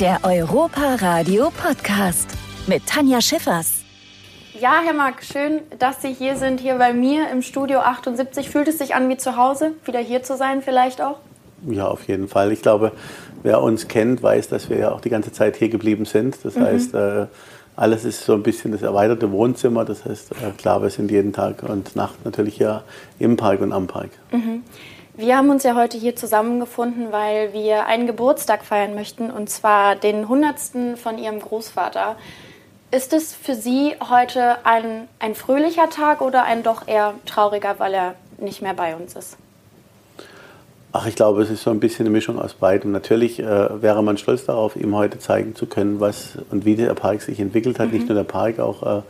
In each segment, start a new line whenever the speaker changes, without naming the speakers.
Der Europa Radio Podcast mit Tanja Schiffers.
Ja, Herr Mark, schön, dass Sie hier sind, hier bei mir im Studio 78. Fühlt es sich an wie zu Hause, wieder hier zu sein vielleicht auch?
Ja, auf jeden Fall. Ich glaube, wer uns kennt, weiß, dass wir ja auch die ganze Zeit hier geblieben sind. Das mhm. heißt, äh, alles ist so ein bisschen das erweiterte Wohnzimmer. Das heißt, äh, klar, wir sind jeden Tag und Nacht natürlich hier im Park und am Park.
Mhm. Wir haben uns ja heute hier zusammengefunden, weil wir einen Geburtstag feiern möchten, und zwar den 100. von Ihrem Großvater. Ist es für Sie heute ein, ein fröhlicher Tag oder ein doch eher trauriger, weil er nicht mehr bei uns ist?
Ach, ich glaube, es ist so ein bisschen eine Mischung aus beidem. Natürlich äh, wäre man stolz darauf, ihm heute zeigen zu können, was und wie der Park sich entwickelt hat. Mhm. Nicht nur der Park, auch äh,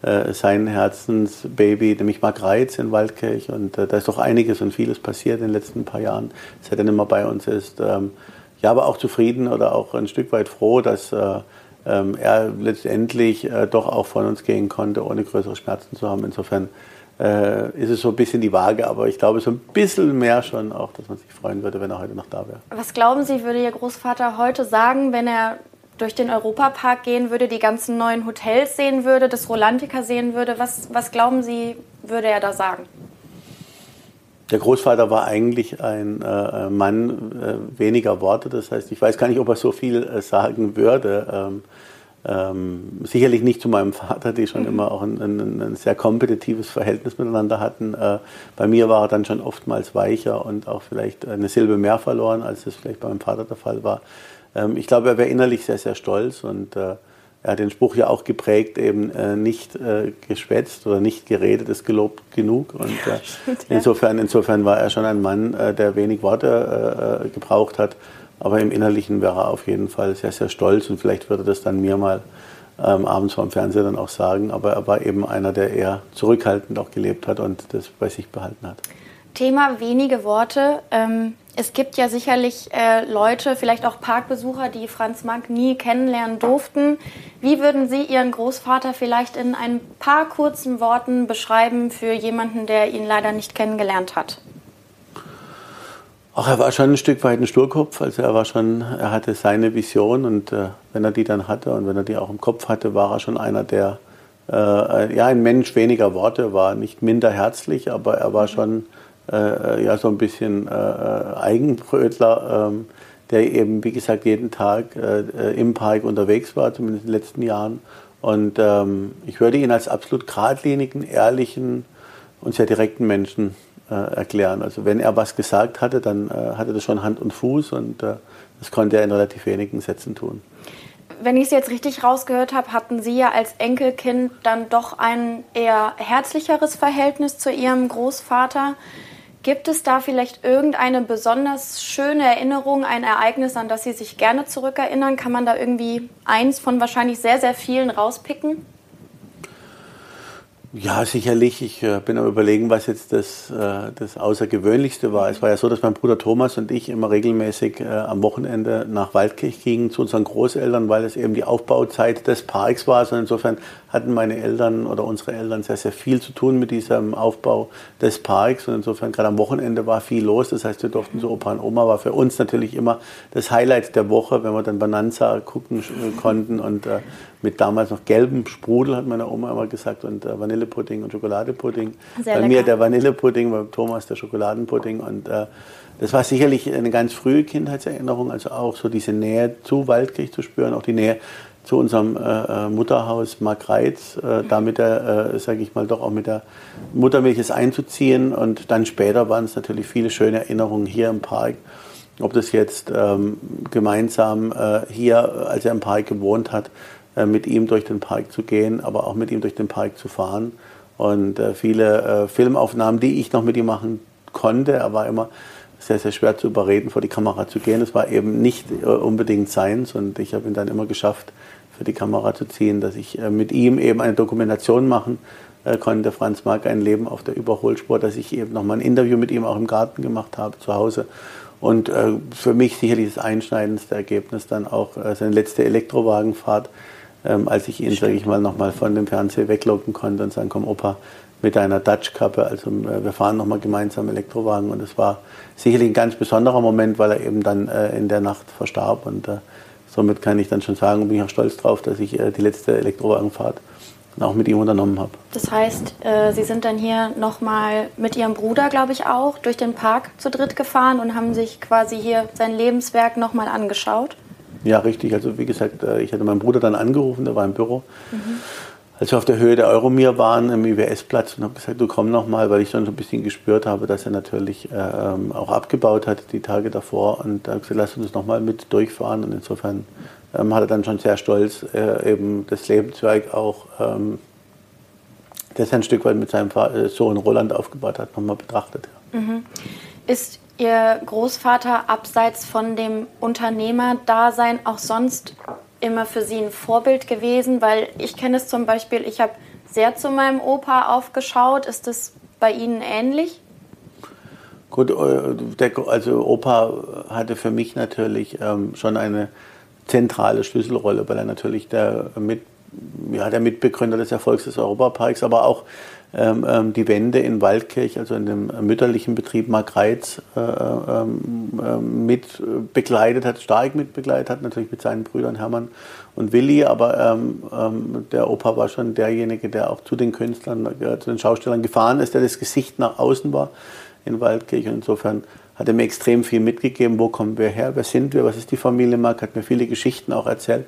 sein Herzensbaby, nämlich Mark Reitz in Waldkirch. Und äh, da ist doch einiges und vieles passiert in den letzten paar Jahren, seit er nicht mehr bei uns ist. Ähm, ja, aber auch zufrieden oder auch ein Stück weit froh, dass äh, ähm, er letztendlich äh, doch auch von uns gehen konnte, ohne größere Schmerzen zu haben. Insofern äh, ist es so ein bisschen die Waage, aber ich glaube so ein bisschen mehr schon auch, dass man sich freuen würde, wenn er heute noch da wäre.
Was glauben Sie, würde Ihr Großvater heute sagen, wenn er durch den Europapark gehen würde, die ganzen neuen Hotels sehen würde, das Rolantica sehen würde? Was, was glauben Sie, würde er da sagen?
Der Großvater war eigentlich ein äh, Mann äh, weniger Worte. Das heißt, ich weiß gar nicht, ob er so viel äh, sagen würde. Ähm, ähm, sicherlich nicht zu meinem Vater, die schon mhm. immer auch ein, ein, ein, sehr kompetitives Verhältnis miteinander hatten. Äh, bei mir war er dann schon oftmals weicher und auch vielleicht eine Silbe mehr verloren, als es vielleicht bei meinem Vater der Fall war. Ähm, ich glaube, er wäre innerlich sehr, sehr stolz und äh, er hat den Spruch ja auch geprägt, eben äh, nicht äh, geschwätzt oder nicht geredet ist gelobt genug. Und äh, insofern, insofern war er schon ein Mann, äh, der wenig Worte äh, gebraucht hat aber im Innerlichen wäre er auf jeden Fall sehr, sehr stolz und vielleicht würde das dann mir mal ähm, abends vor dem Fernseher dann auch sagen. Aber er war eben einer, der eher zurückhaltend auch gelebt hat und das bei sich behalten hat.
Thema wenige Worte. Ähm, es gibt ja sicherlich äh, Leute, vielleicht auch Parkbesucher, die Franz Mack nie kennenlernen durften. Wie würden Sie Ihren Großvater vielleicht in ein paar kurzen Worten beschreiben für jemanden, der ihn leider nicht kennengelernt hat?
Ach, er war schon ein Stück weit ein Sturkopf. Also er war schon, er hatte seine Vision und äh, wenn er die dann hatte und wenn er die auch im Kopf hatte, war er schon einer, der äh, ja ein Mensch weniger Worte war, nicht minder herzlich, aber er war schon äh, ja so ein bisschen äh, Eigenbrötler, ähm, der eben wie gesagt jeden Tag äh, im Park unterwegs war, zumindest in den letzten Jahren. Und ähm, ich würde ihn als absolut geradlinigen, ehrlichen und sehr direkten Menschen äh, erklären. Also wenn er was gesagt hatte, dann äh, hatte das schon Hand und Fuß und äh, das konnte er in relativ wenigen Sätzen tun.
Wenn ich es jetzt richtig rausgehört habe, hatten Sie ja als Enkelkind dann doch ein eher herzlicheres Verhältnis zu Ihrem Großvater. Gibt es da vielleicht irgendeine besonders schöne Erinnerung, ein Ereignis, an das Sie sich gerne zurückerinnern? Kann man da irgendwie eins von wahrscheinlich sehr, sehr vielen rauspicken?
Ja, sicherlich. Ich äh, bin am Überlegen, was jetzt das, äh, das Außergewöhnlichste war. Es war ja so, dass mein Bruder Thomas und ich immer regelmäßig äh, am Wochenende nach Waldkirch gingen zu unseren Großeltern, weil es eben die Aufbauzeit des Parks war. Und insofern hatten meine Eltern oder unsere Eltern sehr, sehr viel zu tun mit diesem Aufbau des Parks. Und insofern gerade am Wochenende war viel los. Das heißt, wir durften zu Opa und Oma. War für uns natürlich immer das Highlight der Woche, wenn wir dann Bananza gucken konnten und äh, mit damals noch gelbem Sprudel, hat meine Oma immer gesagt, und äh, Vanillepudding und Schokoladepudding. Sehr bei lecker. mir der Vanillepudding, bei Thomas der Schokoladenpudding. Und äh, das war sicherlich eine ganz frühe Kindheitserinnerung, also auch so diese Nähe zu Waldkirch zu spüren, auch die Nähe zu unserem äh, äh Mutterhaus Markreitz, äh, da mit der, äh, sage ich mal, doch auch mit der Muttermilch es einzuziehen. Und dann später waren es natürlich viele schöne Erinnerungen hier im Park. Ob das jetzt ähm, gemeinsam äh, hier, als er im Park gewohnt hat, mit ihm durch den Park zu gehen, aber auch mit ihm durch den Park zu fahren. Und äh, viele äh, Filmaufnahmen, die ich noch mit ihm machen konnte, er war immer sehr, sehr schwer zu überreden, vor die Kamera zu gehen. Das war eben nicht unbedingt seins und ich habe ihn dann immer geschafft, für die Kamera zu ziehen, dass ich mit ihm eben eine Dokumentation machen konnte. Franz Mark ein Leben auf der Überholspur, dass ich eben nochmal ein Interview mit ihm auch im Garten gemacht habe, zu Hause. Und für mich sicherlich das einschneidendste Ergebnis dann auch seine letzte Elektrowagenfahrt ähm, als ich ihn, sage ich mal, nochmal von dem Fernseher weglocken konnte und sagen, komm Opa, mit deiner Dutch-Kappe, also äh, wir fahren nochmal gemeinsam Elektrowagen und es war sicherlich ein ganz besonderer Moment, weil er eben dann äh, in der Nacht verstarb und äh, somit kann ich dann schon sagen, bin ich auch stolz drauf, dass ich äh, die letzte Elektrowagenfahrt auch mit ihm unternommen habe.
Das heißt, äh, Sie sind dann hier nochmal mit Ihrem Bruder, glaube ich, auch durch den Park zu dritt gefahren und haben sich quasi hier sein Lebenswerk nochmal angeschaut?
Ja, richtig. Also wie gesagt, äh, ich hatte meinen Bruder dann angerufen, der war im Büro. Mhm. Als wir auf der Höhe der Euromir waren, im IWS-Platz, und habe gesagt, du komm noch mal, weil ich schon so ein bisschen gespürt habe, dass er natürlich äh, ähm, auch abgebaut hat die Tage davor. Und habe gesagt, lass uns noch mal mit durchfahren. Und insofern ähm, hat er dann schon sehr stolz äh, eben das Lebenswerk auch, ähm, das er ein Stück weit mit seinem äh, Sohn Roland aufgebaut hat, nochmal betrachtet.
Mhm. Ist Ihr Großvater abseits von dem Unternehmerdasein auch sonst immer für Sie ein Vorbild gewesen? Weil ich kenne es zum Beispiel, ich habe sehr zu meinem Opa aufgeschaut. Ist das bei Ihnen ähnlich?
Gut, äh, also Opa hatte für mich natürlich ähm, schon eine zentrale Schlüsselrolle, weil er natürlich der, mit, ja, der Mitbegründer des Erfolgs des Europaparks, aber auch ähm, ähm, die Wende in Waldkirch, also in dem mütterlichen Betrieb Markreiz, äh, ähm, ähm, mit begleitet hat, stark mit begleitet hat, natürlich mit seinen Brüdern Hermann und Willi, aber ähm, ähm, der Opa war schon derjenige, der auch zu den Künstlern, äh, zu den Schaustellern gefahren ist, der das Gesicht nach außen war in Waldkirch. Und insofern hat er mir extrem viel mitgegeben, wo kommen wir her, wer sind wir, was ist die Familie Mark, hat mir viele Geschichten auch erzählt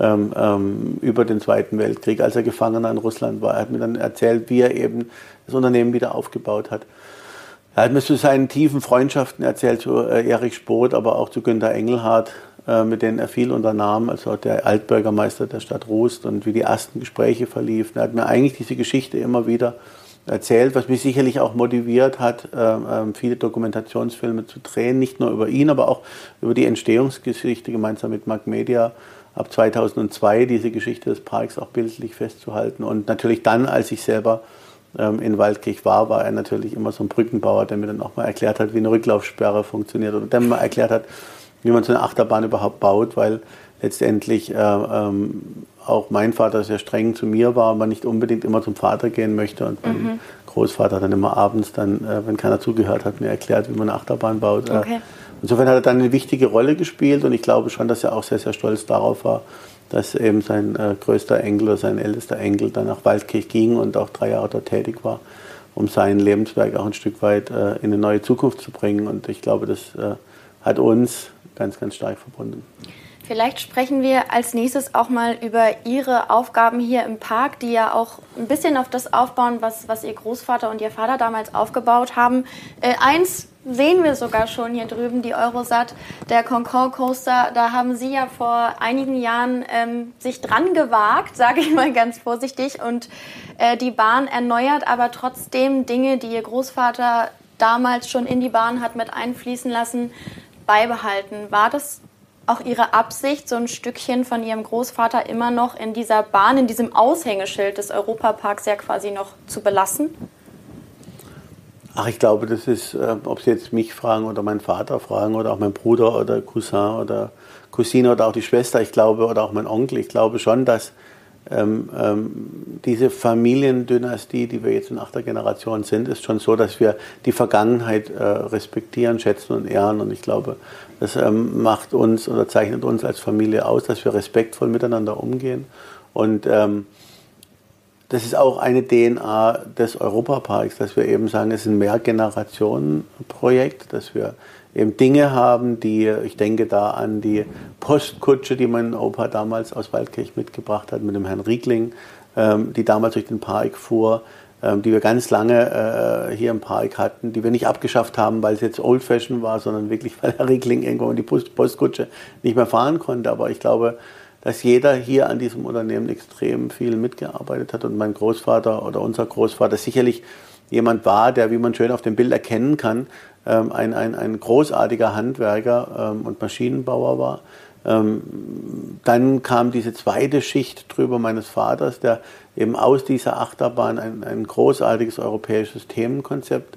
ähm, ähm, über den Zweiten Weltkrieg, als er Gefangener in Russland war. Er hat mir dann erzählt, wie er eben das Unternehmen wieder aufgebaut hat. Er hat mir zu seinen tiefen Freundschaften erzählt, zu äh, Erich Spoth, aber auch zu Günter Engelhardt, äh, mit denen er viel unternahm, also der Altbürgermeister der Stadt Rust und wie die ersten Gespräche verliefen. Er hat mir eigentlich diese Geschichte immer wieder erzählt, was mich sicherlich auch motiviert hat, äh, äh, viele Dokumentationsfilme zu drehen, nicht nur über ihn, aber auch über die Entstehungsgeschichte gemeinsam mit Mark Media ab 2002 diese Geschichte des Parks auch bildlich festzuhalten. Und natürlich dann, als ich selber ähm, in Waldkirch war, war er natürlich immer so ein Brückenbauer, der mir dann auch mal erklärt hat, wie eine Rücklaufsperre funktioniert oder der mir mal erklärt hat, wie man so eine Achterbahn überhaupt baut, weil letztendlich äh, ähm, auch mein Vater sehr streng zu mir war und man nicht unbedingt immer zum Vater gehen möchte und mein mhm. Großvater dann immer abends dann, äh, wenn keiner zugehört hat, mir erklärt, wie man eine Achterbahn baut. Äh, okay. Insofern hat er dann eine wichtige Rolle gespielt und ich glaube schon, dass er auch sehr, sehr stolz darauf war, dass eben sein äh, größter Enkel oder sein ältester Enkel dann nach Waldkirch ging und auch drei Jahre dort tätig war, um sein Lebenswerk auch ein Stück weit äh, in eine neue Zukunft zu bringen. Und ich glaube, das äh, hat uns ganz, ganz stark verbunden.
Vielleicht sprechen wir als nächstes auch mal über Ihre Aufgaben hier im Park, die ja auch ein bisschen auf das aufbauen, was, was Ihr Großvater und Ihr Vater damals aufgebaut haben. Äh, eins sehen wir sogar schon hier drüben, die Eurosat, der Concorde Coaster. Da haben Sie ja vor einigen Jahren ähm, sich dran gewagt, sage ich mal ganz vorsichtig, und äh, die Bahn erneuert, aber trotzdem Dinge, die Ihr Großvater damals schon in die Bahn hat mit einfließen lassen, beibehalten. War das auch Ihre Absicht, so ein Stückchen von Ihrem Großvater immer noch in dieser Bahn, in diesem Aushängeschild des Europaparks ja quasi noch zu belassen?
Ach, ich glaube, das ist, äh, ob Sie jetzt mich fragen oder meinen Vater fragen oder auch mein Bruder oder Cousin oder Cousine oder auch die Schwester, ich glaube, oder auch mein Onkel, ich glaube schon, dass ähm, ähm, diese Familiendynastie, die wir jetzt in achter Generation sind, ist schon so, dass wir die Vergangenheit äh, respektieren, schätzen und ehren. Und ich glaube, das ähm, macht uns oder zeichnet uns als Familie aus, dass wir respektvoll miteinander umgehen. Und ähm, das ist auch eine DNA des Europaparks, dass wir eben sagen, es ist ein Mehrgenerationen-Projekt, dass wir eben Dinge haben, die, ich denke da an die Postkutsche, die mein Opa damals aus Waldkirch mitgebracht hat mit dem Herrn Riegling, ähm, die damals durch den Park fuhr, ähm, die wir ganz lange äh, hier im Park hatten, die wir nicht abgeschafft haben, weil es jetzt Old Fashion war, sondern wirklich, weil Herr Riegling irgendwo in die Postkutsche nicht mehr fahren konnte. Aber ich glaube, dass jeder hier an diesem Unternehmen extrem viel mitgearbeitet hat und mein Großvater oder unser Großvater sicherlich jemand war, der, wie man schön auf dem Bild erkennen kann, ähm, ein, ein, ein großartiger Handwerker ähm, und Maschinenbauer war. Ähm, dann kam diese zweite Schicht drüber meines Vaters, der eben aus dieser Achterbahn ein, ein großartiges europäisches Themenkonzept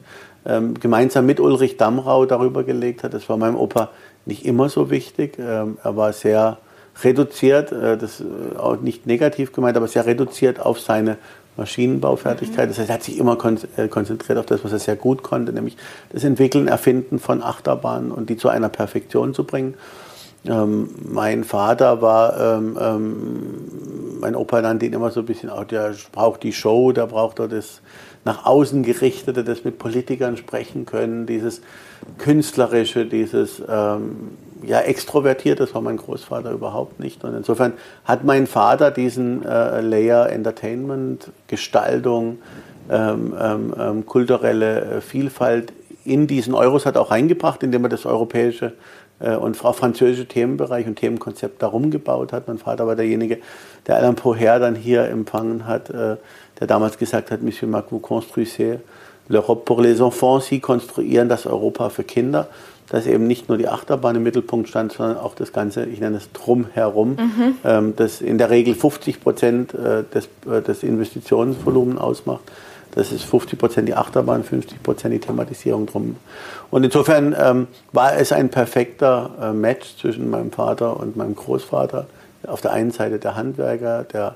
gemeinsam mit Ulrich Damrau darüber gelegt hat. Das war meinem Opa nicht immer so wichtig. er war sehr reduziert, äh, das äh, auch nicht negativ gemeint, aber sehr reduziert auf seine Maschinenbaufertigkeit. Das heißt, er hat sich immer äh, konzentriert auf das, was er sehr gut konnte, nämlich das Entwickeln, Erfinden von Achterbahnen und die zu einer Perfektion zu bringen. Ähm, mein Vater war, ähm, ähm, mein Opa nannte ihn immer so ein bisschen, auch der braucht die Show, der braucht er das nach außen gerichtete, das mit Politikern sprechen können, dieses künstlerische, dieses ähm, ja extrovertiert, das war mein Großvater überhaupt nicht. Und insofern hat mein Vater diesen äh, Layer Entertainment, Gestaltung, ähm, ähm, ähm kulturelle äh, Vielfalt in diesen Euros hat auch reingebracht, indem er das europäische äh, und französische Themenbereich und Themenkonzept darum gebaut hat. Mein Vater war derjenige, der Alain Poher dann hier empfangen hat, äh, der damals gesagt hat, Monsieur Mac, vous construisez l'Europe pour les enfants, Sie konstruieren das Europa für Kinder dass eben nicht nur die Achterbahn im Mittelpunkt stand, sondern auch das Ganze, ich nenne es drumherum, mhm. ähm, das in der Regel 50 Prozent äh, des, äh, des Investitionsvolumens ausmacht. Das ist 50 Prozent die Achterbahn, 50 Prozent die Thematisierung drum. Und insofern ähm, war es ein perfekter äh, Match zwischen meinem Vater und meinem Großvater. Auf der einen Seite der Handwerker, der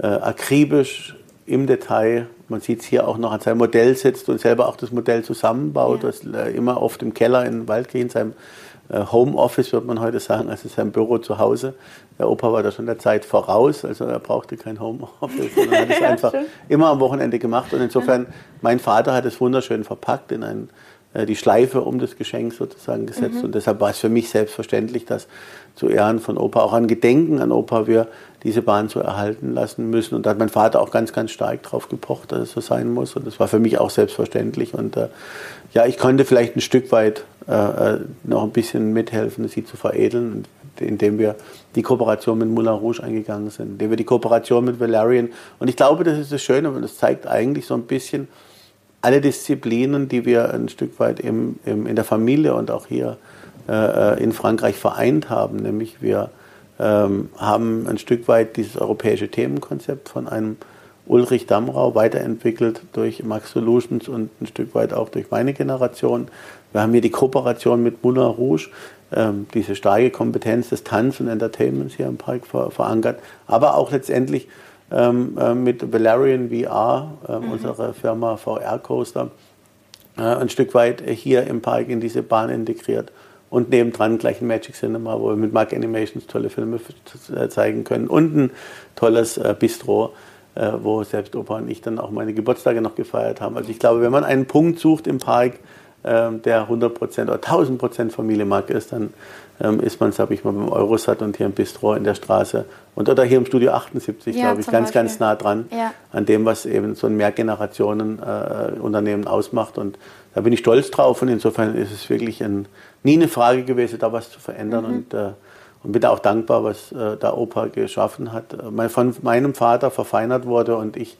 äh, akribisch im Detail, man sieht es hier auch noch an seinem Modell sitzt und selber auch das Modell zusammenbaut, ja. das äh, immer oft im Keller in Waldkirch, in seinem äh, Homeoffice, würde man heute sagen, also sein Büro zu Hause. Der Opa war da schon der Zeit voraus, also er brauchte kein Homeoffice, sondern hat es einfach immer am Wochenende gemacht. Und insofern, mein Vater hat es wunderschön verpackt in ein, die Schleife um das Geschenk sozusagen gesetzt. Mhm. Und deshalb war es für mich selbstverständlich, dass zu Ehren von Opa, auch an Gedenken an Opa, wir diese Bahn so erhalten lassen müssen. Und da hat mein Vater auch ganz, ganz stark drauf gepocht, dass es so sein muss. Und das war für mich auch selbstverständlich. Und äh, ja, ich konnte vielleicht ein Stück weit äh, äh noch ein bisschen mithelfen, sie zu veredeln, indem wir die Kooperation mit Moulin Rouge eingegangen sind, indem wir die Kooperation mit Valerian. Und ich glaube, das ist das Schöne, und das zeigt eigentlich so ein bisschen alle Disziplinen, die wir ein Stück weit im, im in der Familie und auch hier äh, äh in Frankreich vereint haben. Nämlich wir ähm, haben ein Stück weit dieses europäische Themenkonzept von einem Ulrich Damrau weiterentwickelt durch Max Solutions und ein Stück weit auch durch meine Generation. Wir haben hier die Kooperation mit Moulin Rouge, ähm, diese starke Kompetenz des Tanz und Entertainments hier im Park ver verankert, aber auch letztendlich mit Valerian VR, äh, mhm. unserer Firma VR Coaster, äh, ein Stück weit hier im Park in diese Bahn integriert und nebendran gleich ein Magic Cinema, wo wir mit Mark Animations tolle Filme zeigen können und ein tolles äh, Bistro, äh, wo selbst Opa und ich dann auch meine Geburtstage noch gefeiert haben. Also ich glaube, wenn man einen Punkt sucht im Park, ähm, der 100% oder 1000% Familienmarkt ist, dann ähm, ist man, sag ich mal, beim Eurosat und hier im Bistro in der Straße und oder hier im Studio 78, ja, glaube ich, ganz, Beispiel. ganz nah dran ja. an dem, was eben so ein Mehrgenerationen-Unternehmen äh, ausmacht. Und da bin ich stolz drauf und insofern ist es wirklich ein, nie eine Frage gewesen, da was zu verändern. Mhm. Und, äh, und bin auch dankbar, was äh, der Opa geschaffen hat. Von meinem Vater verfeinert wurde und ich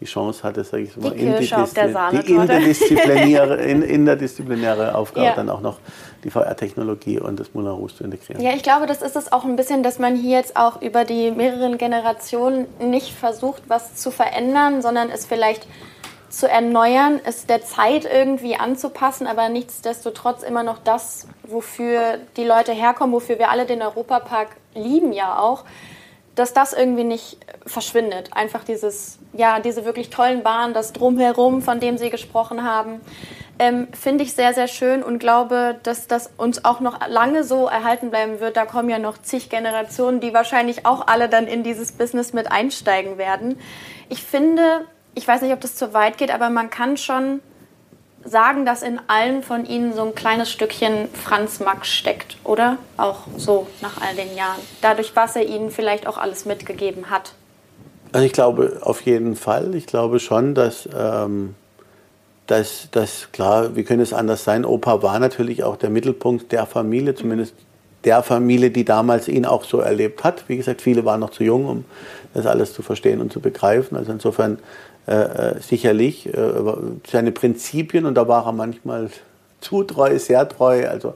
die Chance hatte, sage ich mal,
die, in die
interdisziplinäre, in, interdisziplinäre Aufgabe ja. dann auch noch die VR-Technologie und das Moulin Rouge zu integrieren.
Ja, ich glaube, das ist es auch ein bisschen, dass man hier jetzt auch über die mehreren Generationen nicht versucht, was zu verändern, sondern es vielleicht zu erneuern, es der Zeit irgendwie anzupassen, aber nichtsdestotrotz immer noch das, wofür die Leute herkommen, wofür wir alle den Europapark lieben ja auch, dass das irgendwie nicht verschwindet. Einfach dieses, ja, diese wirklich tollen Bahnen, das Drumherum, von dem Sie gesprochen haben, ähm, finde ich sehr, sehr schön und glaube, dass das uns auch noch lange so erhalten bleiben wird. Da kommen ja noch zig Generationen, die wahrscheinlich auch alle dann in dieses Business mit einsteigen werden. Ich finde, ich weiß nicht, ob das zu weit geht, aber man kann schon sagen, dass in allen von ihnen so ein kleines Stückchen Franz Max steckt, oder? Auch so nach all den Jahren. Dadurch, was er ihnen vielleicht auch alles mitgegeben hat.
Also ich glaube auf jeden Fall. Ich glaube schon, dass, ähm, dass, dass klar, wie könnte es anders sein? Opa war natürlich auch der Mittelpunkt der Familie, zumindest der Familie, die damals ihn auch so erlebt hat. Wie gesagt, viele waren noch zu jung, um das alles zu verstehen und zu begreifen. Also insofern äh, sicherlich äh, seine Prinzipien und da war er manchmal zu treu, sehr treu. Also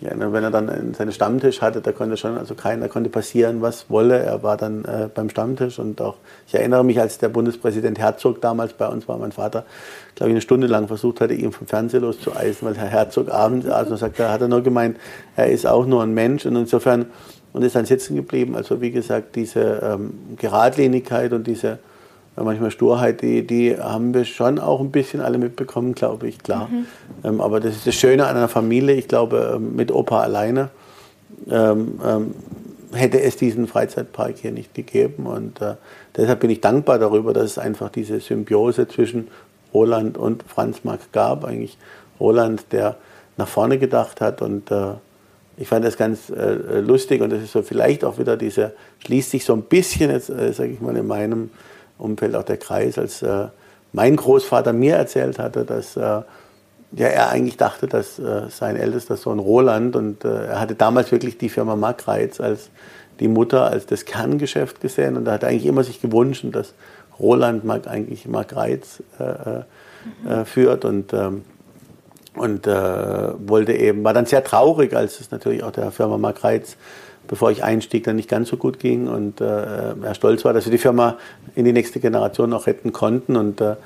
ja, wenn er dann seinen Stammtisch hatte, da konnte schon, also keiner konnte passieren, was wolle. Er war dann äh, beim Stammtisch und auch, ich erinnere mich, als der Bundespräsident Herzog damals bei uns war, mein Vater, glaube ich, eine Stunde lang versucht hatte, ihn vom Fernseher loszueisen, weil Herr Herzog abends, also sagt, da hat er nur gemeint, er ist auch nur ein Mensch und insofern, und ist dann sitzen geblieben. Also wie gesagt, diese ähm, Geradlinigkeit und diese manchmal Sturheit, die, die haben wir schon auch ein bisschen alle mitbekommen, glaube ich, klar. Mhm. Ähm, aber das ist das Schöne an einer Familie, ich glaube, ähm, mit Opa alleine ähm, ähm, hätte es diesen Freizeitpark hier nicht gegeben. Und äh, deshalb bin ich dankbar darüber, dass es einfach diese Symbiose zwischen Roland und Franz Marc gab. Eigentlich Roland, der nach vorne gedacht hat und äh, ich fand das ganz äh, lustig und das ist so vielleicht auch wieder diese, schließt sich so ein bisschen jetzt, äh, sage ich mal, in meinem Umfeld auch der Kreis, als äh, mein Großvater mir erzählt hatte, dass äh, ja, er eigentlich dachte, dass äh, sein ältester Sohn Roland und äh, er hatte damals wirklich die Firma Markreiz als die Mutter, als das Kerngeschäft gesehen und er hat eigentlich immer sich gewünscht, dass Roland Mark eigentlich Markreiz äh, führt und ähm, und äh, wollte eben, war dann sehr traurig, als es natürlich auch der Firma Mark Reitz, bevor ich einstieg, dann nicht ganz so gut ging und äh, er stolz war, dass wir die Firma in die nächste Generation noch retten konnten. Und äh,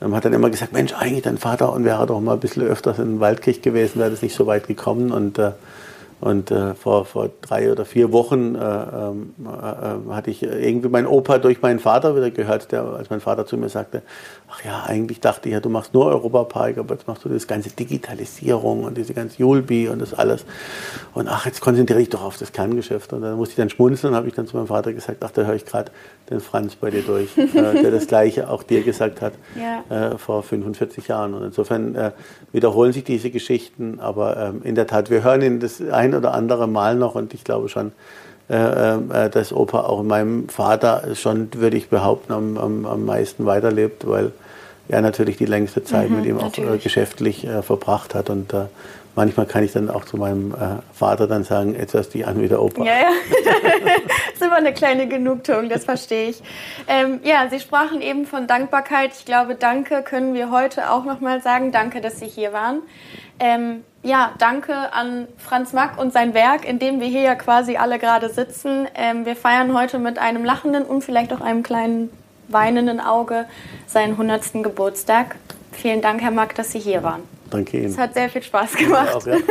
hat dann immer gesagt, Mensch, eigentlich dein Vater und wäre doch mal ein bisschen öfters in Waldkirch gewesen, wäre das nicht so weit gekommen. Und äh, und äh, vor, vor drei oder vier Wochen äh, ähm, äh, hatte ich irgendwie meinen Opa durch meinen Vater wieder gehört, der, als mein Vater zu mir sagte, ach ja, eigentlich dachte ich ja, du machst nur Europapark, aber jetzt machst du das ganze Digitalisierung und diese ganze Julbi und das alles. Und ach, jetzt konzentriere ich doch auf das Kerngeschäft. Und dann musste ich dann schmunzeln und habe ich dann zu meinem Vater gesagt, ach, da höre ich gerade den Franz bei dir durch, äh, der das Gleiche auch dir gesagt hat ja. äh, vor 45 Jahren. Und insofern äh, wiederholen sich diese Geschichten, aber ähm, in der Tat, wir hören ihn das ein oder andere Mal noch und ich glaube schon, äh, äh, dass Opa auch meinem Vater schon, würde ich behaupten, am, am, am meisten weiterlebt, weil er natürlich die längste Zeit mhm, mit ihm auch äh, geschäftlich verbracht hat und manchmal kann ich dann auch zu meinem äh, Vater dann sagen, etwas die an wie der Opa.
Ja, ja. das ist immer eine kleine Genugtuung, das verstehe ich. Ähm, ja, Sie sprachen eben von Dankbarkeit. Ich glaube, danke können wir heute auch nochmal sagen. Danke, dass Sie hier waren. Ähm, ja, danke an Franz Mack und sein Werk, in dem wir hier ja quasi alle gerade sitzen. Ähm, wir feiern heute mit einem lachenden und vielleicht auch einem kleinen weinenden Auge seinen 100. Geburtstag. Vielen Dank, Herr Mack, dass Sie hier waren.
Danke Ihnen.
Es hat sehr viel Spaß gemacht. Auch, ja.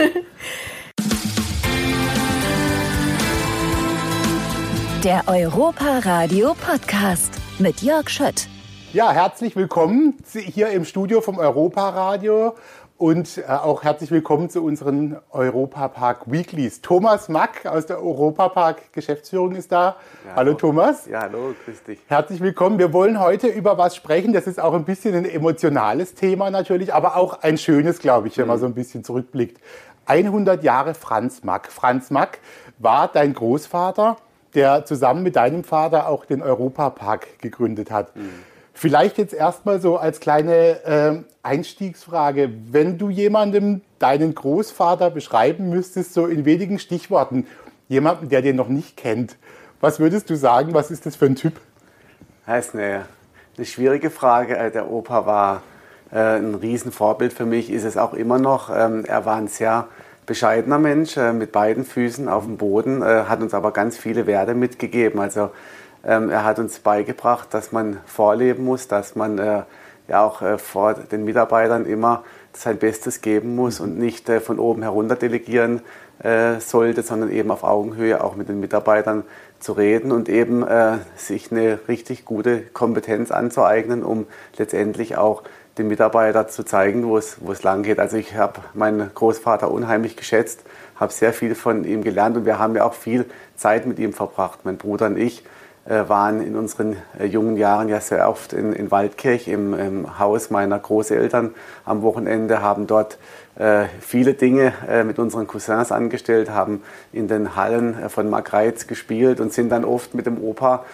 Der Europa Radio Podcast mit Jörg Schött.
Ja, herzlich willkommen hier im Studio vom Europa Radio und äh, auch herzlich willkommen zu unseren Europapark Weeklies. Thomas Mack aus der Europapark Geschäftsführung ist da. Ja, hallo Thomas.
Ja, hallo, grüß dich.
Herzlich willkommen. Wir wollen heute über was sprechen. Das ist auch ein bisschen ein emotionales Thema natürlich, aber auch ein schönes, glaube ich, wenn man mhm. so ein bisschen zurückblickt. 100 Jahre Franz Mack. Franz Mack war dein Großvater, der zusammen mit deinem Vater auch den Europapark gegründet hat. Mhm. Vielleicht jetzt erstmal so als kleine äh, Einstiegsfrage. Wenn du jemandem deinen Großvater beschreiben müsstest, so in wenigen Stichworten, jemanden, der den noch nicht kennt, was würdest du sagen? Was ist das für ein Typ?
Das ist eine, eine schwierige Frage. Äh, der Opa war äh, ein Riesenvorbild für mich, ist es auch immer noch. Ähm, er war ein sehr bescheidener Mensch äh, mit beiden Füßen auf dem Boden, äh, hat uns aber ganz viele Werte mitgegeben. Also ähm, er hat uns beigebracht, dass man vorleben muss, dass man äh, ja auch äh, vor den Mitarbeitern immer sein Bestes geben muss und nicht äh, von oben herunter delegieren äh, sollte, sondern eben auf Augenhöhe auch mit den Mitarbeitern zu reden und eben äh, sich eine richtig gute Kompetenz anzueignen, um letztendlich auch den Mitarbeiter zu zeigen, wo es, wo es lang geht. Also ich habe meinen Großvater unheimlich geschätzt, habe sehr viel von ihm gelernt und wir haben ja auch viel Zeit mit ihm verbracht, mein Bruder und ich. Äh, waren in unseren äh, jungen Jahren ja sehr oft in, in Waldkirch im, im, Haus meiner Großeltern am Wochenende, haben dort äh, viele Dinge äh, mit unseren Cousins angestellt, haben in den Hallen äh, von Margreiz gespielt und sind dann oft mit dem Opa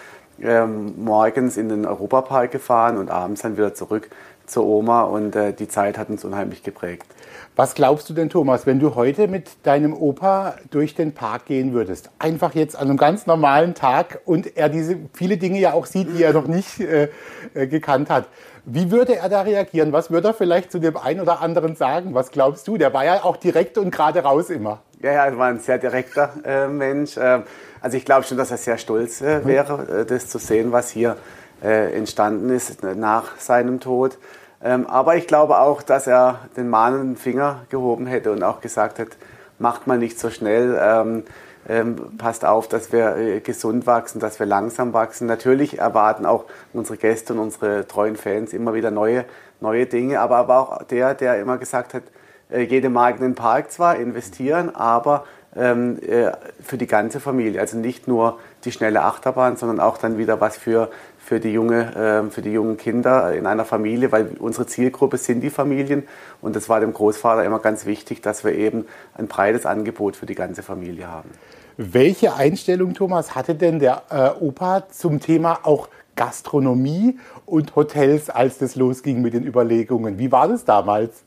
ähm, morgens in den Europapark gefahren und abends dann wieder zurück zur Oma und äh, die Zeit hat uns unheimlich geprägt.
Was glaubst du denn, Thomas, wenn du heute mit deinem Opa durch den Park gehen würdest? Einfach jetzt an einem ganz normalen Tag und er diese viele Dinge ja auch sieht, die er noch nicht äh, äh, gekannt hat. Wie würde er da reagieren? Was würde er vielleicht zu dem einen oder anderen sagen? Was glaubst du? Der war ja auch direkt und gerade raus immer.
Ja, ja, er war ein sehr direkter äh, Mensch. Ähm, also ich glaube schon, dass er sehr stolz äh, wäre, äh, das zu sehen, was hier äh, entstanden ist nach seinem Tod. Ähm, aber ich glaube auch, dass er den mahnenden Finger gehoben hätte und auch gesagt hat, macht mal nicht so schnell, ähm, ähm, passt auf, dass wir äh, gesund wachsen, dass wir langsam wachsen. Natürlich erwarten auch unsere Gäste und unsere treuen Fans immer wieder neue, neue Dinge, aber er war auch der, der immer gesagt hat, äh, jedem eigenen Park zwar investieren, aber ähm, äh, für die ganze Familie. Also nicht nur die schnelle Achterbahn, sondern auch dann wieder was für, für, die junge, äh, für die jungen Kinder in einer Familie, weil unsere Zielgruppe sind die Familien und das war dem Großvater immer ganz wichtig, dass wir eben ein breites Angebot für die ganze Familie haben.
Welche Einstellung, Thomas, hatte denn der äh, Opa zum Thema auch Gastronomie und Hotels, als das losging mit den Überlegungen? Wie war das damals?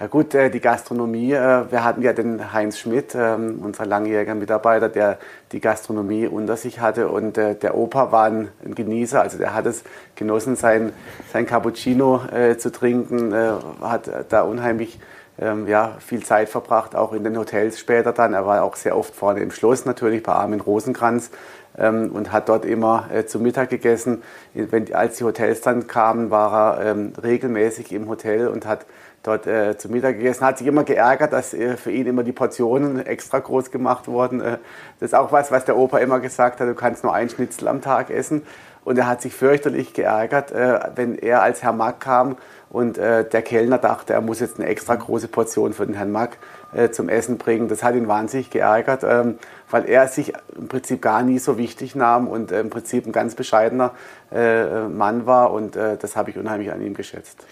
Ja gut, äh, die Gastronomie, äh, wir hatten ja den Heinz Schmidt, ähm, unser langjähriger Mitarbeiter, der die Gastronomie unter sich hatte und äh, der Opa war ein Genießer, also der hat es genossen, sein, sein Cappuccino zu trinken, hat da unheimlich ähm, ja, viel Zeit verbracht, auch in den Hotels später dann. Er war auch sehr oft vorne im Schloss natürlich bei Armin Rosenkranz ähm, und hat dort immer zu Mittag gegessen. Wenn, als die Hotels dann kamen, war er regelmäßig im Hotel und hat dort äh, zu Mittag gegessen, hat sich immer geärgert, dass äh, für ihn immer die Portionen extra groß gemacht wurden. Äh, das ist auch was, was der Opa immer gesagt hat, du kannst nur ein Schnitzel am Tag essen. Und er hat sich fürchterlich geärgert, äh, wenn er als Herr Mack kam und äh, der Kellner dachte, er muss jetzt eine extra große Portion für den Herrn Mack äh, zum Essen bringen. Das hat ihn wahnsinnig geärgert, ähm, weil er sich im Prinzip gar nie so wichtig nahm und im Prinzip ein ganz bescheidener Mann war. Und das habe ich unheimlich an ihm geschätzt.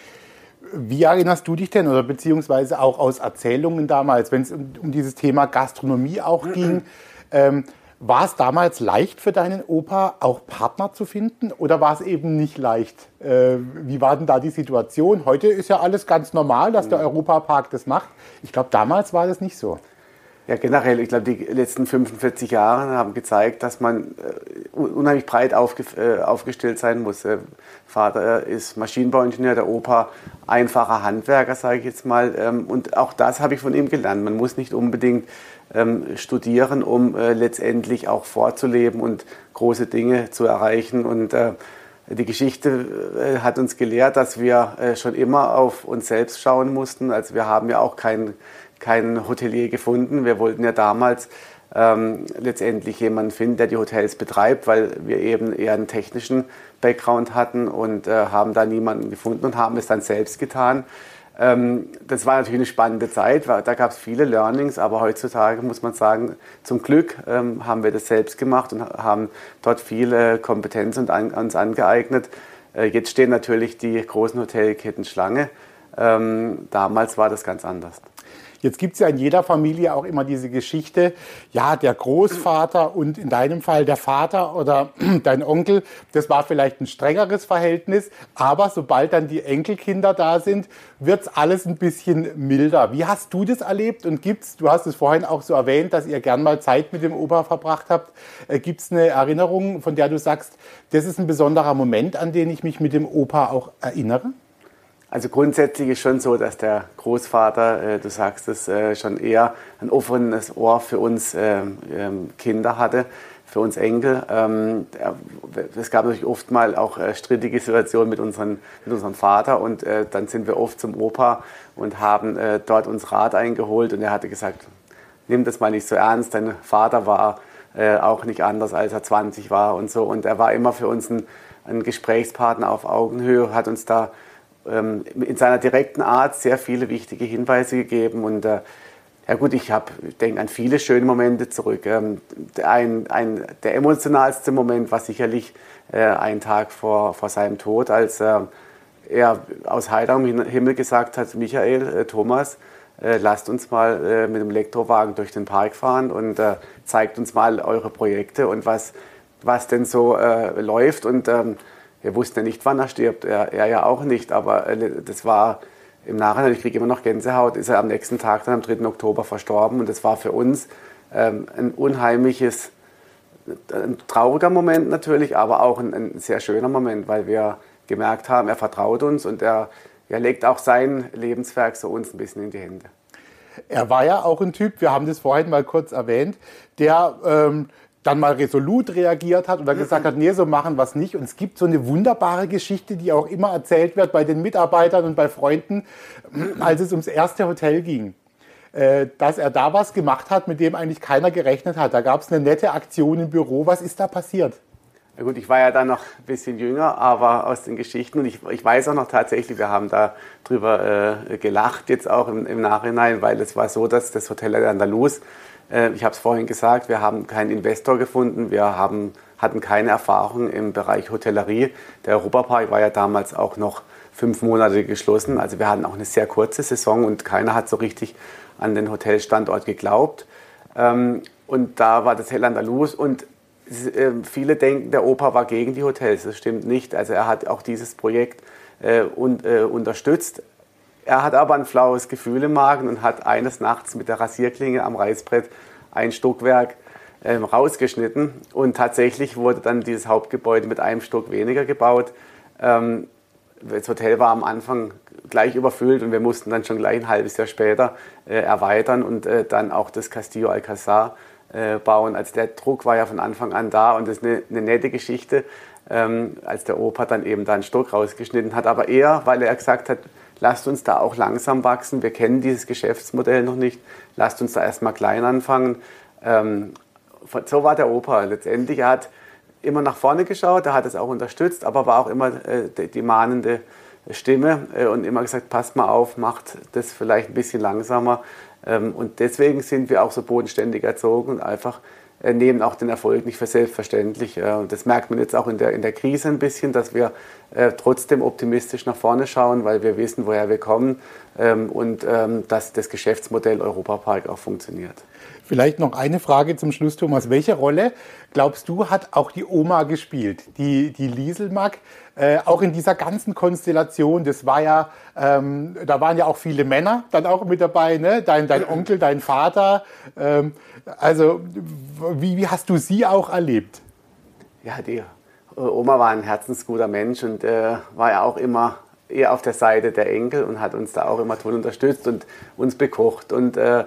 Wie erinnerst du dich denn oder beziehungsweise auch aus Erzählungen damals, wenn es um, um, dieses Thema Gastronomie auch ging? Ähm, war es damals leicht für deinen Opa, auch Partner zu finden oder war es eben nicht leicht? Äh, wie war denn da die Situation? Heute ist ja alles ganz normal, dass der Europapark das macht. Ich glaube, damals war das nicht so.
Ja, generell, ich glaube, die letzten 45 Jahre haben gezeigt, dass man äh, unheimlich breit aufge äh, aufgestellt sein muss. Der Vater ist Maschinenbauingenieur, der Opa einfacher Handwerker, sage ich jetzt mal. Ähm, und auch das habe ich von ihm gelernt. Man muss nicht unbedingt ähm, studieren, um äh, letztendlich auch vorzuleben und große Dinge zu erreichen. Und die Geschichte hat uns gelehrt, dass wir schon immer auf uns selbst schauen mussten. Also wir haben ja auch keinen keinen Hotelier gefunden. Wir wollten ja damals ähm, letztendlich jemanden finden, der die Hotels betreibt, weil wir eben eher einen technischen Background hatten und äh, haben da niemanden gefunden und haben es dann selbst getan. Ähm, das war natürlich eine spannende Zeit, da gab es viele Learnings, aber heutzutage muss man sagen, zum Glück ähm, haben wir das selbst gemacht und haben dort viele Kompetenzen an, uns angeeignet. Äh, jetzt stehen natürlich die großen Hotelketten Schlange. Ähm, damals war das ganz anders.
Jetzt gibt es ja in jeder Familie auch immer diese Geschichte, ja, der Großvater und in deinem Fall der Vater oder dein Onkel, das war vielleicht ein strengeres Verhältnis, aber sobald dann die Enkelkinder da sind, wird es alles ein bisschen milder. Wie hast du das erlebt und gibt's, du hast es vorhin auch so erwähnt, dass ihr gern mal Zeit mit dem Opa verbracht habt, äh, gibt es eine Erinnerung, von der du sagst, das ist ein besonderer Moment, an den ich mich mit dem Opa auch erinnere?
Also grundsätzlich ist schon so, dass der Großvater, äh, du sagst es, äh, schon eher ein offenes Ohr für uns äh, ähm, Kinder hatte, für uns Enkel. Ähm, es gab natürlich oft mal auch äh, strittige Situationen mit, unseren, mit unserem Vater und äh, dann sind wir oft zum Opa und haben äh, dort uns Rat eingeholt und er hatte gesagt, nimm das mal nicht so ernst, dein Vater war auch nicht anders, als er 20 war und so und er war immer für uns ein, ein Gesprächspartner auf Augenhöhe, hat uns da ähm, in seiner direkten Art sehr viele wichtige Hinweise gegeben und äh, ja gut, ich denke an viele schöne Momente zurück. Ähm, ein, ein, der emotionalste Moment war sicherlich äh, ein Tag vor, vor seinem Tod, als äh, er aus heiterem Himmel gesagt hat, Michael, Thomas, lasst uns mal mit dem Elektrowagen durch den Park fahren und zeigt uns mal eure Projekte und was, was denn so läuft. Und ähm, wir wussten ja nicht, wann er stirbt, er, er ja auch nicht, aber äh, das war im Nachhinein, ich kriege immer noch Gänsehaut, ist er am nächsten Tag dann am 3. Oktober verstorben und das war für uns ähm, ein unheimliches, ein trauriger Moment natürlich, aber auch ein, ein, sehr schöner Moment, weil wir gemerkt haben, er vertraut uns und er, er legt auch sein Lebenswerk so uns ein bisschen in die Hände.
Er war ja auch ein Typ, wir haben das vorhin mal kurz erwähnt, der ähm, dann mal resolut reagiert hat oder gesagt hat, nee, so machen wir es nicht. Und es gibt so eine wunderbare Geschichte, die auch immer erzählt wird bei den Mitarbeitern und bei Freunden, als es ums erste Hotel ging. Äh, dass er da was gemacht hat, mit dem eigentlich keiner gerechnet hat. Da gab es eine nette Aktion im Büro. Was ist da passiert?
Ja gut, ich war ja dann noch ein bisschen jünger, aber aus den Geschichten und ich, ich weiß auch noch tatsächlich, wir haben da drüber äh, gelacht jetzt auch im, im, Nachhinein, weil es war so, dass das Hotel Andalus, ich habe es vorhin gesagt, wir haben keinen Investor gefunden, wir haben, hatten keine Erfahrung im Bereich Hotellerie. Der Europapark war ja damals auch noch fünf Monate geschlossen, also wir hatten auch eine sehr kurze Saison und keiner hat so richtig an den Hotelstandort geglaubt. Ähm, und da war das Hotel Andalus und ähm, viele denken, der Opa war gegen die Hotels. Das stimmt nicht. Also er hat auch dieses Projekt äh, äh, unterstützt. Er hat aber ein flaues Gefühl im Magen und hat eines Nachts mit der Rasierklinge am Reißbrett ein Stockwerk ähm, rausgeschnitten. Und tatsächlich wurde dann dieses Hauptgebäude mit einem Stock weniger gebaut. Ähm, das Hotel war am Anfang gleich überfüllt und wir mussten dann schon gleich ein halbes Jahr später äh, erweitern und äh, dann auch das Castillo Alcazar äh, bauen. Also der Druck war ja von Anfang an da und das ist eine, eine nette Geschichte, ähm, als der Opa dann eben da einen Stock rausgeschnitten hat. Aber eher, weil er gesagt hat, lasst uns da auch langsam wachsen. Wir kennen dieses Geschäftsmodell noch nicht. Lasst uns da erstmal klein anfangen. Ähm, so war der Opa letztendlich. Er hat immer nach vorne geschaut, er hat es auch unterstützt, aber war auch immer äh, die, die, mahnende Stimme äh, und immer gesagt, passt mal auf, macht das vielleicht ein bisschen langsamer. Ähm, und deswegen sind wir auch so bodenständig erzogen und einfach nehmen auch den Erfolg nicht für selbstverständlich. Das merkt man jetzt auch in der, in der Krise ein bisschen, dass wir äh, trotzdem optimistisch nach vorne schauen, weil wir wissen, woher wir kommen ähm, und ähm, dass das Geschäftsmodell Europapark auch funktioniert.
Vielleicht noch eine Frage zum Schluss, Thomas. Welche Rolle, glaubst du, hat auch die Oma gespielt, die, die Lieselmark, äh, auch in dieser ganzen Konstellation? Das war ja, ähm, da waren ja auch viele Männer dann auch mit dabei, ne? dein, dein Onkel, dein Vater. Ähm, also, wie, wie hast du sie auch erlebt?
Ja, die Oma war ein herzensguter Mensch und äh, war ja auch immer eher auf der Seite der Enkel und hat uns da auch immer toll unterstützt und uns bekocht und äh,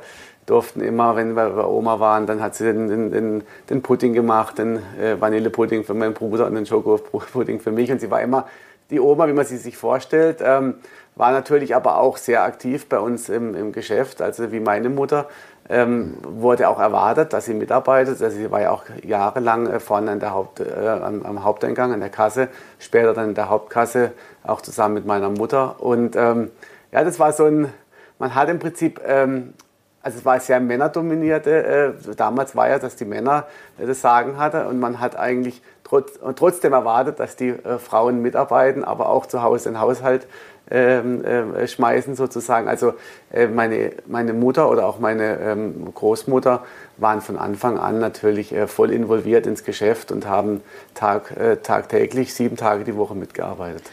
durften immer, wenn wir bei Oma waren, dann hat sie den, den, den Pudding gemacht, den äh, Vanillepudding für meinen Bruder und den Schokopudding für mich. Und sie war immer die Oma, wie man sie sich vorstellt, ähm, war natürlich aber auch sehr aktiv bei uns im, im Geschäft, also wie meine Mutter. Ähm, wurde auch erwartet, dass sie mitarbeitet. Also sie war ja auch jahrelang äh, vorne an der Haupt, äh, am, am, Haupteingang, an der Kasse, später dann in der Hauptkasse, auch zusammen mit meiner Mutter. Und ähm, ja, das war so ein, man hat im Prinzip ähm, also es war sehr männerdominierte, äh, damals war ja, dass die Männer äh, das Sagen hatten und man hat eigentlich trotz, trotzdem erwartet, dass die äh, Frauen mitarbeiten, aber auch zu Hause den Haushalt ähm, äh, schmeißen sozusagen. Also äh, meine, meine Mutter oder auch meine ähm, Großmutter waren von Anfang an natürlich äh, voll involviert ins Geschäft und haben Tag, tagtäglich sieben Tage die Woche mitgearbeitet.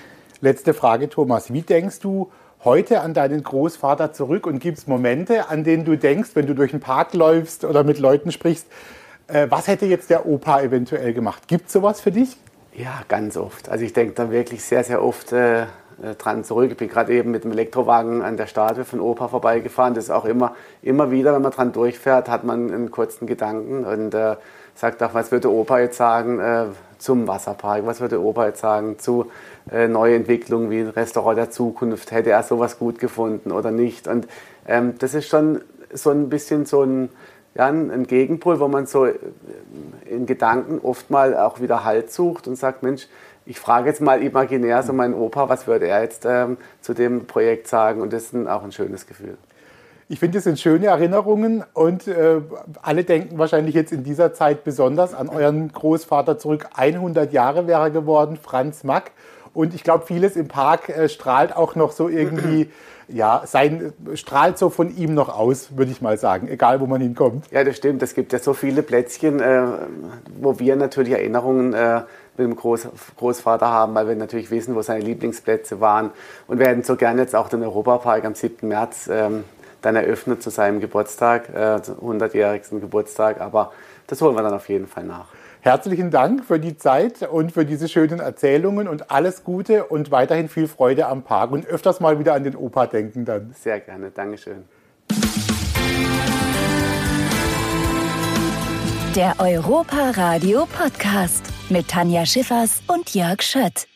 Letzte Frage, Thomas. Wie denkst du, heute an deinen Großvater zurück und gibt es Momente, an denen du denkst, wenn du durch den Park läufst oder mit Leuten sprichst, äh, was hätte jetzt der Opa eventuell gemacht? Gibt es sowas für dich?
Ja, ganz oft. Also ich denke da wirklich sehr, sehr oft äh, äh, dran zurück. Ich bin gerade eben mit dem Elektrowagen an der Statue von Opa vorbeigefahren. Das ist auch immer, immer wieder, wenn man dran durchfährt, hat man einen kurzen Gedanken und äh, sagt auch, was würde Opa jetzt sagen äh, zum Wasserpark? Was würde Opa jetzt sagen zu äh, neue Entwicklungen wie ein Restaurant der Zukunft, hätte er sowas gut gefunden oder nicht. Und ähm, das ist schon so ein bisschen so ein, ja, ein Gegenpol, wo man so äh, in Gedanken oft mal auch wieder Halt sucht und sagt, Mensch, ich frage jetzt mal imaginär so meinen Opa, was würde er jetzt ähm, zu dem Projekt sagen? Und das ist auch ein schönes Gefühl.
Ich finde, es sind schöne Erinnerungen und äh, alle denken wahrscheinlich jetzt in dieser Zeit besonders an euren Großvater zurück. 100 Jahre wäre er geworden, Franz Mack. Und ich glaube, vieles im Park äh, strahlt auch noch so irgendwie, ja, sein, strahlt so von ihm noch aus, würde ich mal sagen, egal wo man hinkommt.
Ja, das stimmt. Es gibt ja so viele Plätzchen, äh, wo wir natürlich Erinnerungen äh, mit dem Groß, Großvater haben, weil wir natürlich wissen, wo seine Lieblingsplätze waren. Und hätten so gerne jetzt auch den Europapark am 7. März ähm, dann eröffnet zu seinem Geburtstag, äh, 100-jährigsten Geburtstag. Aber das holen wir dann auf jeden Fall nach.
Herzlichen Dank für die Zeit und für diese schönen Erzählungen und alles Gute und weiterhin viel Freude am Park und öfters mal wieder an den Opa denken dann.
Sehr gerne, Dankeschön.
Der Europa Radio Podcast mit Tanja Schiffers und Jörg Schött.